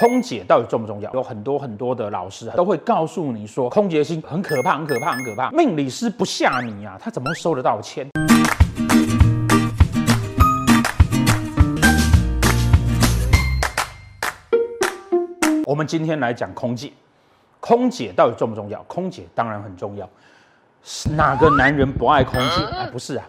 空姐到底重不重要？有很多很多的老师都会告诉你说，空姐心很可怕，很可怕，很可怕。命理师不吓你啊，他怎么会收得到钱？我们今天来讲空姐，空姐到底重不重要？空姐当然很重要。哪个男人不爱空姐？哎，不是啊，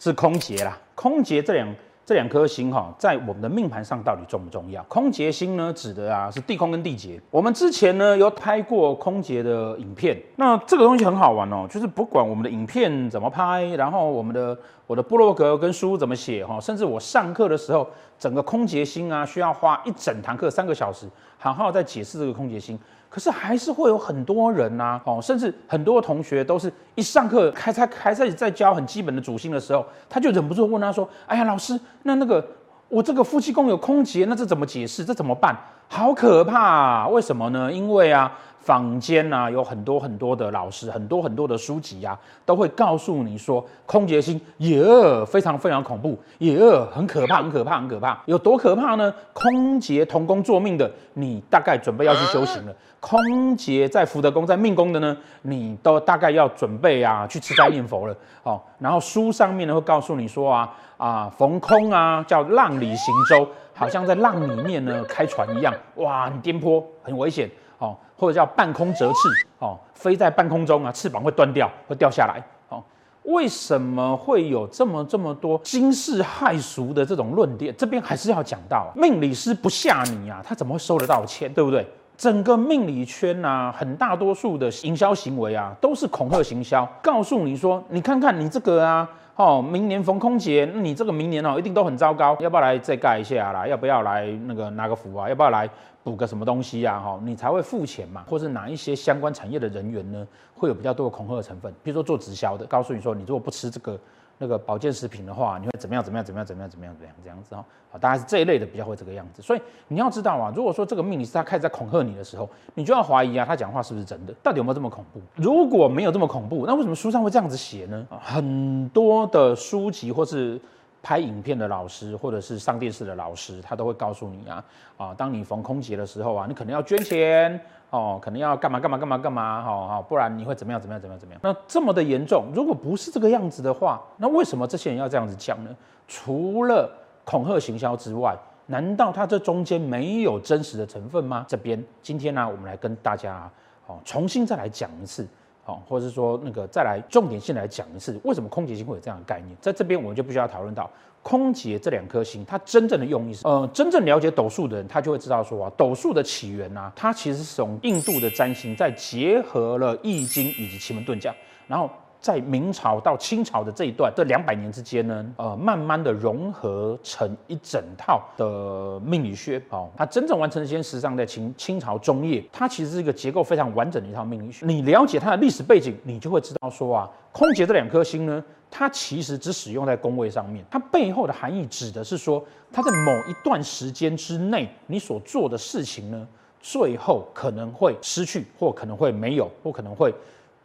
是空姐啦。空姐这两。这两颗星哈，在我们的命盘上到底重不重要？空劫星呢，指的啊是地空跟地劫。我们之前呢有拍过空劫的影片，那这个东西很好玩哦，就是不管我们的影片怎么拍，然后我们的我的部落格跟书怎么写哈，甚至我上课的时候，整个空劫星啊需要花一整堂课三个小时，好好在解释这个空劫星。可是还是会有很多人呐，哦，甚至很多同学都是一上课开叉开始在教很基本的主心的时候，他就忍不住问他说：“哎呀，老师，那那个我这个夫妻宫有空劫，那这怎么解释？这怎么办？好可怕啊！为什么呢？因为啊。”坊间啊，有很多很多的老师，很多很多的书籍啊，都会告诉你说，空劫星也非常非常恐怖，也很可怕，很可怕，很可怕。有多可怕呢？空劫同工作命的，你大概准备要去修行了；空劫在福德宫、在命宫的呢，你都大概要准备啊去吃斋念佛了。哦，然后书上面呢会告诉你说啊啊，逢空啊叫浪里行舟，好像在浪里面呢开船一样，哇，很颠簸，很危险。哦，或者叫半空折翅，哦，飞在半空中啊，翅膀会断掉，会掉下来。哦，为什么会有这么这么多惊世骇俗的这种论点？这边还是要讲到，命理师不吓你啊，他怎么会收得到钱？对不对？整个命理圈啊，很大多数的营销行为啊，都是恐吓行销，告诉你说，你看看你这个啊。哦，明年逢空劫，你这个明年哦，一定都很糟糕。要不要来再盖一下啦？要不要来那个拿个符啊？要不要来补个什么东西啊？哈，你才会付钱嘛。或是哪一些相关产业的人员呢，会有比较多的恐吓成分？比如说做直销的，告诉你说，你如果不吃这个。那个保健食品的话，你会怎么样？怎么样？怎么样？怎么样？怎么样？怎么样？这样子哈，好，大概是这一类的比较会这个样子。所以你要知道啊，如果说这个命理师他开始在恐吓你的时候，你就要怀疑啊，他讲话是不是真的？到底有没有这么恐怖？如果没有这么恐怖，那为什么书上会这样子写呢？很多的书籍或是拍影片的老师，或者是上电视的老师，他都会告诉你啊，啊，当你逢空劫的时候啊，你可能要捐钱。哦，可能要干嘛干嘛干嘛干嘛，好好，不然你会怎么样怎么样怎么样怎么样？那这么的严重，如果不是这个样子的话，那为什么这些人要这样子讲呢？除了恐吓行销之外，难道他这中间没有真实的成分吗？这边今天呢，我们来跟大家哦重新再来讲一次，哦，或者是说那个再来重点性来讲一次，为什么空劫星会有这样的概念？在这边我们就不需要讨论到。空劫这两颗星，它真正的用意是，呃，真正了解斗数的人，他就会知道说啊，斗数的起源啊，它其实是从印度的占星，再结合了易经以及奇门遁甲，然后在明朝到清朝的这一段这两百年之间呢，呃，慢慢的融合成一整套的命理学。哦，它真正完成的时间，实际上在清清朝中叶，它其实是一个结构非常完整的一套命理学。你了解它的历史背景，你就会知道说啊，空劫这两颗星呢。它其实只使用在宫位上面，它背后的含义指的是说，它在某一段时间之内，你所做的事情呢，最后可能会失去，或可能会没有，或可能会，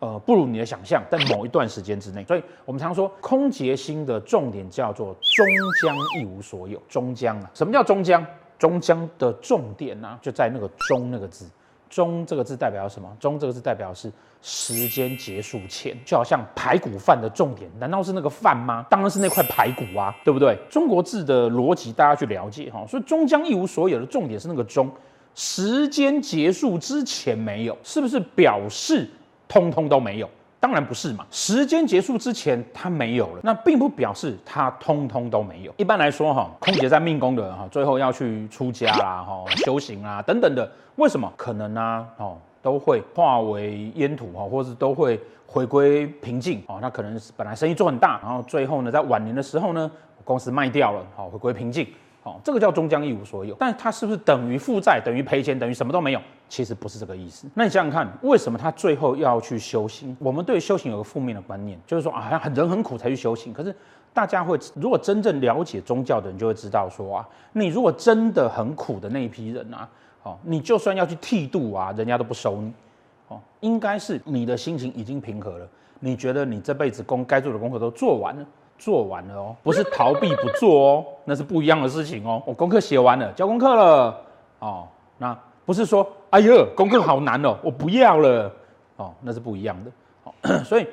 呃，不如你的想象，在某一段时间之内。所以我们常说，空劫星的重点叫做终将一无所有，终将啊，什么叫终将？终将的重点呢、就在那个“终”那个字。终这个字代表什么？终这个字代表是时间结束前，就好像排骨饭的重点，难道是那个饭吗？当然是那块排骨啊，对不对？中国字的逻辑大家去了解哈，所以终将一无所有的重点是那个终，时间结束之前没有，是不是表示通通都没有？当然不是嘛，时间结束之前它没有了，那并不表示它通通都没有。一般来说哈，空姐在命宫的哈，最后要去出家啦、哈修行啊等等的，为什么可能呢？哦，都会化为烟土哈，或是都会回归平静哦。那可能本来生意做很大，然后最后呢，在晚年的时候呢，公司卖掉了，好回归平静。哦，这个叫终将一无所有，但是它是不是等于负债，等于赔钱，等于什么都没有？其实不是这个意思。那你想想看，为什么他最后要去修行？我们对修行有个负面的观念，就是说啊，很人很苦才去修行。可是大家会，如果真正了解宗教的人，就会知道说啊，你如果真的很苦的那一批人啊，哦，你就算要去剃度啊，人家都不收你。哦，应该是你的心情已经平和了，你觉得你这辈子功该做的功课都做完了。做完了哦，不是逃避不做哦，那是不一样的事情哦。我功课写完了，交功课了哦，那不是说，哎呦，功课好难哦，我不要了哦，那是不一样的。所以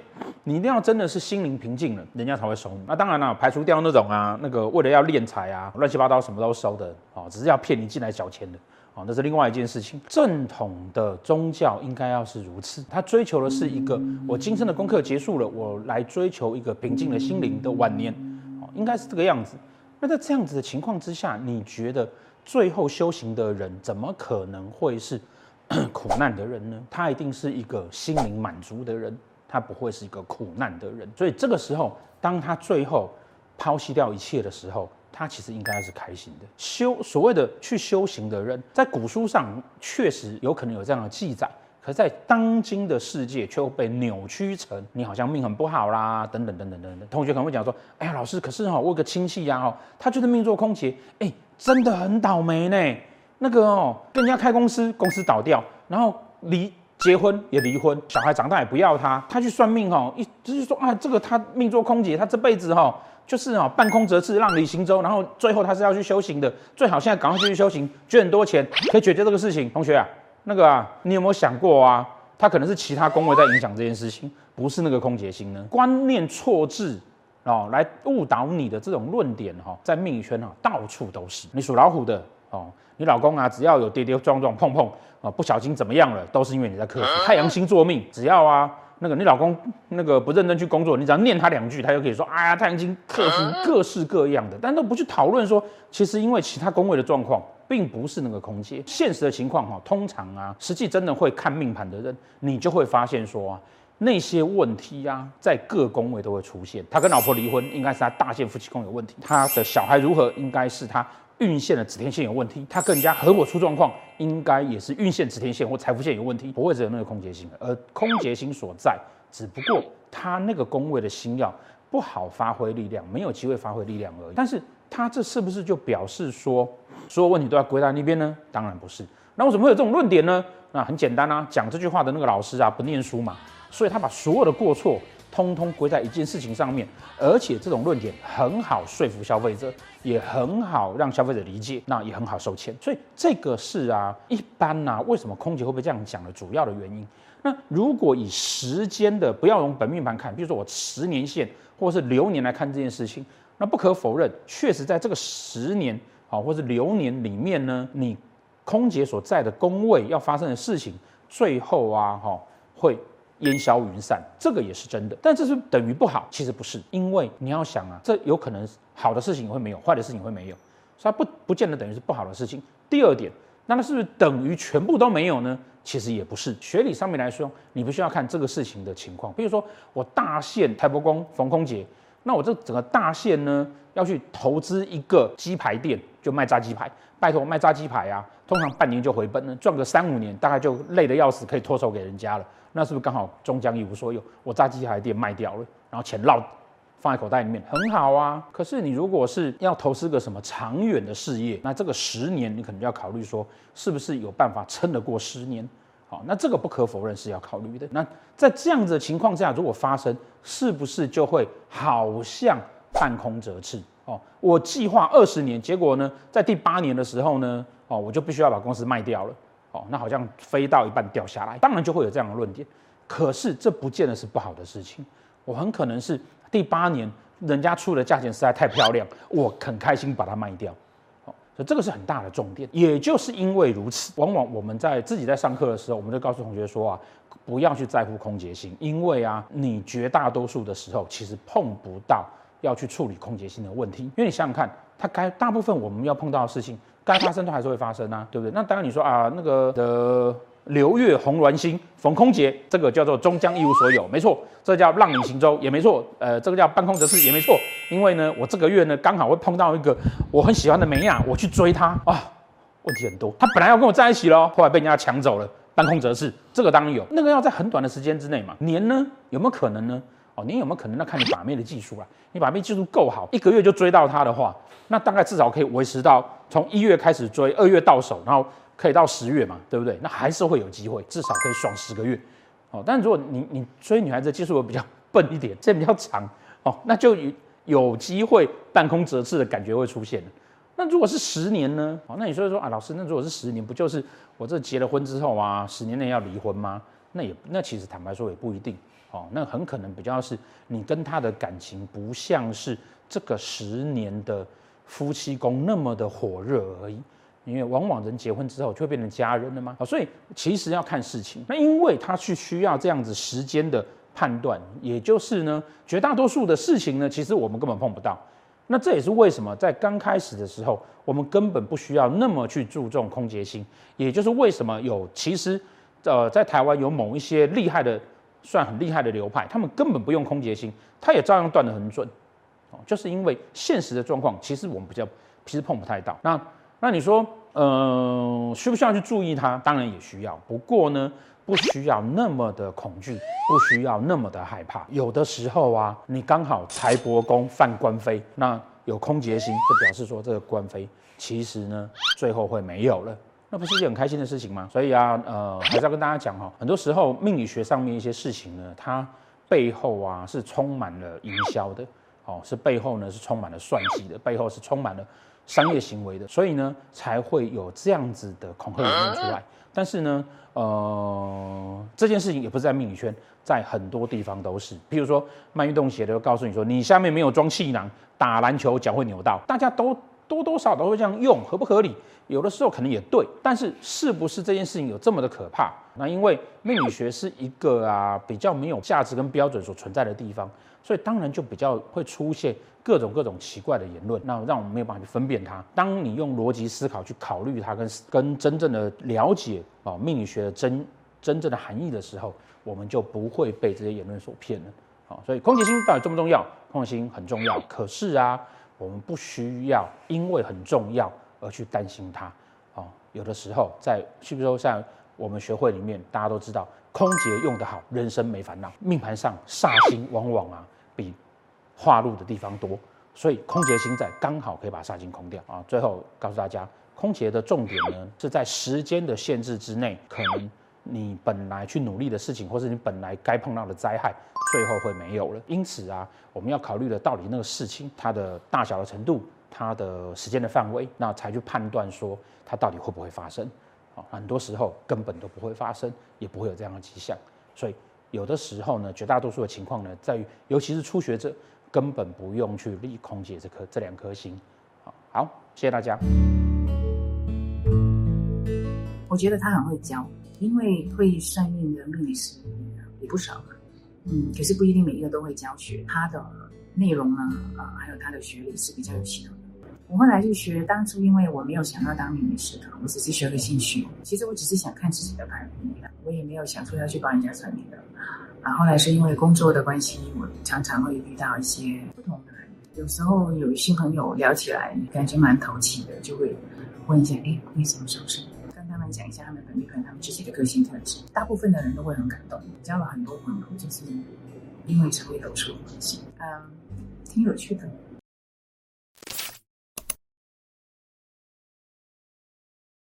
你一定要真的是心灵平静了，人家才会收你。那当然了，排除掉那种啊，那个为了要敛财啊，乱七八糟什么都收的哦，只是要骗你进来缴钱的哦，那是另外一件事情。正统的宗教应该要是如此，他追求的是一个我今生的功课结束了，我来追求一个平静的心灵的晚年哦，应该是这个样子。那在这样子的情况之下，你觉得最后修行的人怎么可能会是 苦难的人呢？他一定是一个心灵满足的人。他不会是一个苦难的人，所以这个时候，当他最后抛弃掉一切的时候，他其实应该是开心的。修所谓的去修行的人，在古书上确实有可能有这样的记载，可在当今的世界却又被扭曲成你好像命很不好啦，等等等等等等。同学可能会讲说：“哎呀，老师，可是哈，我有个亲戚呀，哦，他就是命做空劫，哎，真的很倒霉呢。那个哦，跟人家开公司，公司倒掉，然后离。”结婚也离婚，小孩长大也不要他，他去算命哈，一就是说啊，这个他命做空姐，他这辈子哈就是啊半空折翅，浪里行舟，然后最后他是要去修行的，最好现在赶快去修行，捐很多钱可以解决这个事情。同学啊，那个啊，你有没有想过啊？他可能是其他宫位在影响这件事情，不是那个空姐星呢？观念错置哦，来误导你的这种论点哈，在命理圈哈到处都是。你属老虎的哦。你老公啊，只要有跌跌撞撞碰碰啊，不小心怎么样了，都是因为你在克服。太阳星座命，只要啊，那个你老公那个不认真去工作，你只要念他两句，他就可以说，哎呀，太阳星克服各式各样的，但都不去讨论说，其实因为其他宫位的状况，并不是那个空间。现实的情况哈，通常啊，实际真的会看命盘的人，你就会发现说啊，那些问题啊，在各宫位都会出现。他跟老婆离婚，应该是他大限夫妻宫有问题；他的小孩如何，应该是他。运线的紫天线有问题，他跟人家合伙出状况，应该也是运线紫天线或财富线有问题，不会只有那个空劫星，而空劫星所在，只不过他那个宫位的星曜不好发挥力量，没有机会发挥力量而已。但是他这是不是就表示说，所有问题都要归在那边呢？当然不是。那为什么会有这种论点呢？那很简单啊，讲这句话的那个老师啊，不念书嘛，所以他把所有的过错。通通归在一件事情上面，而且这种论点很好说服消费者，也很好让消费者理解，那也很好收钱。所以这个是啊，一般呐、啊，为什么空姐会不会这样讲的主要的原因？那如果以时间的，不要用本命盘看，比如说我十年线或是流年来看这件事情，那不可否认，确实在这个十年啊，或是流年里面呢，你空姐所在的宫位要发生的事情，最后啊，哈会。烟消云散，这个也是真的，但这是等于不好，其实不是，因为你要想啊，这有可能好的事情也会没有，坏的事情也会没有，所以不不见得等于是不好的事情。第二点，那它是不是等于全部都没有呢？其实也不是，学理上面来说，你不需要看这个事情的情况。比如说我大限台伯公逢空劫，那我这整个大限呢要去投资一个鸡排店，就卖炸鸡排，拜托卖炸鸡排啊，通常半年就回本了，赚个三五年大概就累得要死，可以脱手给人家了。那是不是刚好终将一无所有？我炸鸡排店卖掉了，然后钱落放在口袋里面，很好啊。可是你如果是要投资个什么长远的事业，那这个十年你可能就要考虑说，是不是有办法撑得过十年？好，那这个不可否认是要考虑的。那在这样子的情况下，如果发生，是不是就会好像半空折翅？哦，我计划二十年，结果呢，在第八年的时候呢，哦，我就必须要把公司卖掉了。哦，那好像飞到一半掉下来，当然就会有这样的论点。可是这不见得是不好的事情。我很可能是第八年人家出的价钱实在太漂亮，我很开心把它卖掉。这个是很大的重点。也就是因为如此，往往我们在自己在上课的时候，我们就告诉同学说啊，不要去在乎空结性，因为啊，你绝大多数的时候其实碰不到要去处理空结性的问题。因为你想想看，它该大部分我们要碰到的事情。该发生都还是会发生啊，对不对？那当然你说啊，那个的流月红鸾星逢空劫，这个叫做终将一无所有，没错，这叫浪影行舟也没错，呃，这个叫半空折翅也没错，因为呢，我这个月呢刚好会碰到一个我很喜欢的美亚，我去追她。啊，问题很多，他本来要跟我在一起喽，后来被人家抢走了，半空折翅，这个当然有，那个要在很短的时间之内嘛，年呢？有没有可能呢？你有没有可能要看你把妹的技术啊？你把妹技术够好，一个月就追到她的话。那大概至少可以维持到从一月开始追，二月到手，然后可以到十月嘛，对不对？那还是会有机会，至少可以爽十个月。哦，但如果你你追女孩子技术比较笨一点，这比较长哦，那就有有机会半空折翅的感觉会出现。那如果是十年呢？哦，那你说说啊，老师，那如果是十年，不就是我这结了婚之后啊，十年内要离婚吗？那也那其实坦白说也不一定。哦，那很可能比较是你跟他的感情不像是这个十年的夫妻宫那么的火热而已。因为往往人结婚之后就会变成家人了嘛。所以其实要看事情。那因为他去需要这样子时间的判断，也就是呢，绝大多数的事情呢，其实我们根本碰不到。那这也是为什么在刚开始的时候，我们根本不需要那么去注重空结星。也就是为什么有其实，呃，在台湾有某一些厉害的。算很厉害的流派，他们根本不用空劫星，他也照样断得很准，哦，就是因为现实的状况，其实我们比较其实碰不太到。那那你说，呃，需不需要去注意它？当然也需要，不过呢，不需要那么的恐惧，不需要那么的害怕。有的时候啊，你刚好财帛宫犯官非，那有空劫星，就表示说这个官非其实呢，最后会没有了。那不是一件很开心的事情吗？所以啊，呃，还是要跟大家讲哈，很多时候命理学上面一些事情呢，它背后啊是充满了营销的，哦，是背后呢是充满了算计的，背后是充满了商业行为的，所以呢才会有这样子的恐吓理论出来。但是呢，呃，这件事情也不是在命理圈，在很多地方都是。譬如说卖运动鞋的，告诉你说，你下面没有装气囊，打篮球脚会扭到，大家都。多多少少都会这样用，合不合理？有的时候可能也对，但是是不是这件事情有这么的可怕？那因为命理学是一个啊比较没有价值跟标准所存在的地方，所以当然就比较会出现各种各种奇怪的言论，那让我们没有办法去分辨它。当你用逻辑思考去考虑它，跟跟真正的了解啊命理学的真真正的含义的时候，我们就不会被这些言论所骗了。好，所以空劫星到底重不重要？空劫星很重要，可是啊。我们不需要因为很重要而去担心它，哦，有的时候在，譬如说像我们学会里面，大家都知道，空劫用得好，人生没烦恼。命盘上煞星往往啊比化禄的地方多，所以空劫星在刚好可以把煞星空掉啊。最后告诉大家，空劫的重点呢是在时间的限制之内，可能。你本来去努力的事情，或是你本来该碰到的灾害，最后会没有了。因此啊，我们要考虑的到底那个事情它的大小的程度，它的时间的范围，那才去判断说它到底会不会发生。啊，很多时候根本都不会发生，也不会有这样的迹象。所以有的时候呢，绝大多数的情况呢，在于尤其是初学者，根本不用去立空劫这颗这两颗星。好，谢谢大家。我觉得他很会教。因为会算命的命理师也不少，嗯，可是不一定每一个都会教学。他的内容呢，啊，还有他的学历是比较有系统的。我后来就学，当初因为我没有想要当命理师的，我只是学个兴趣。其实我只是想看自己的盘面，我也没有想说要去帮人家算命的。啊，后来是因为工作的关系，我常常会遇到一些不同的人。有时候有新朋友聊起来，感觉蛮投机的，就会问一下，哎，你什么时候生？讲一下他们本地朋友，他们自己的个性特质，大部分的人都会很感动。交了很多朋友，就是因为成为斗数的关系，嗯，挺有趣的。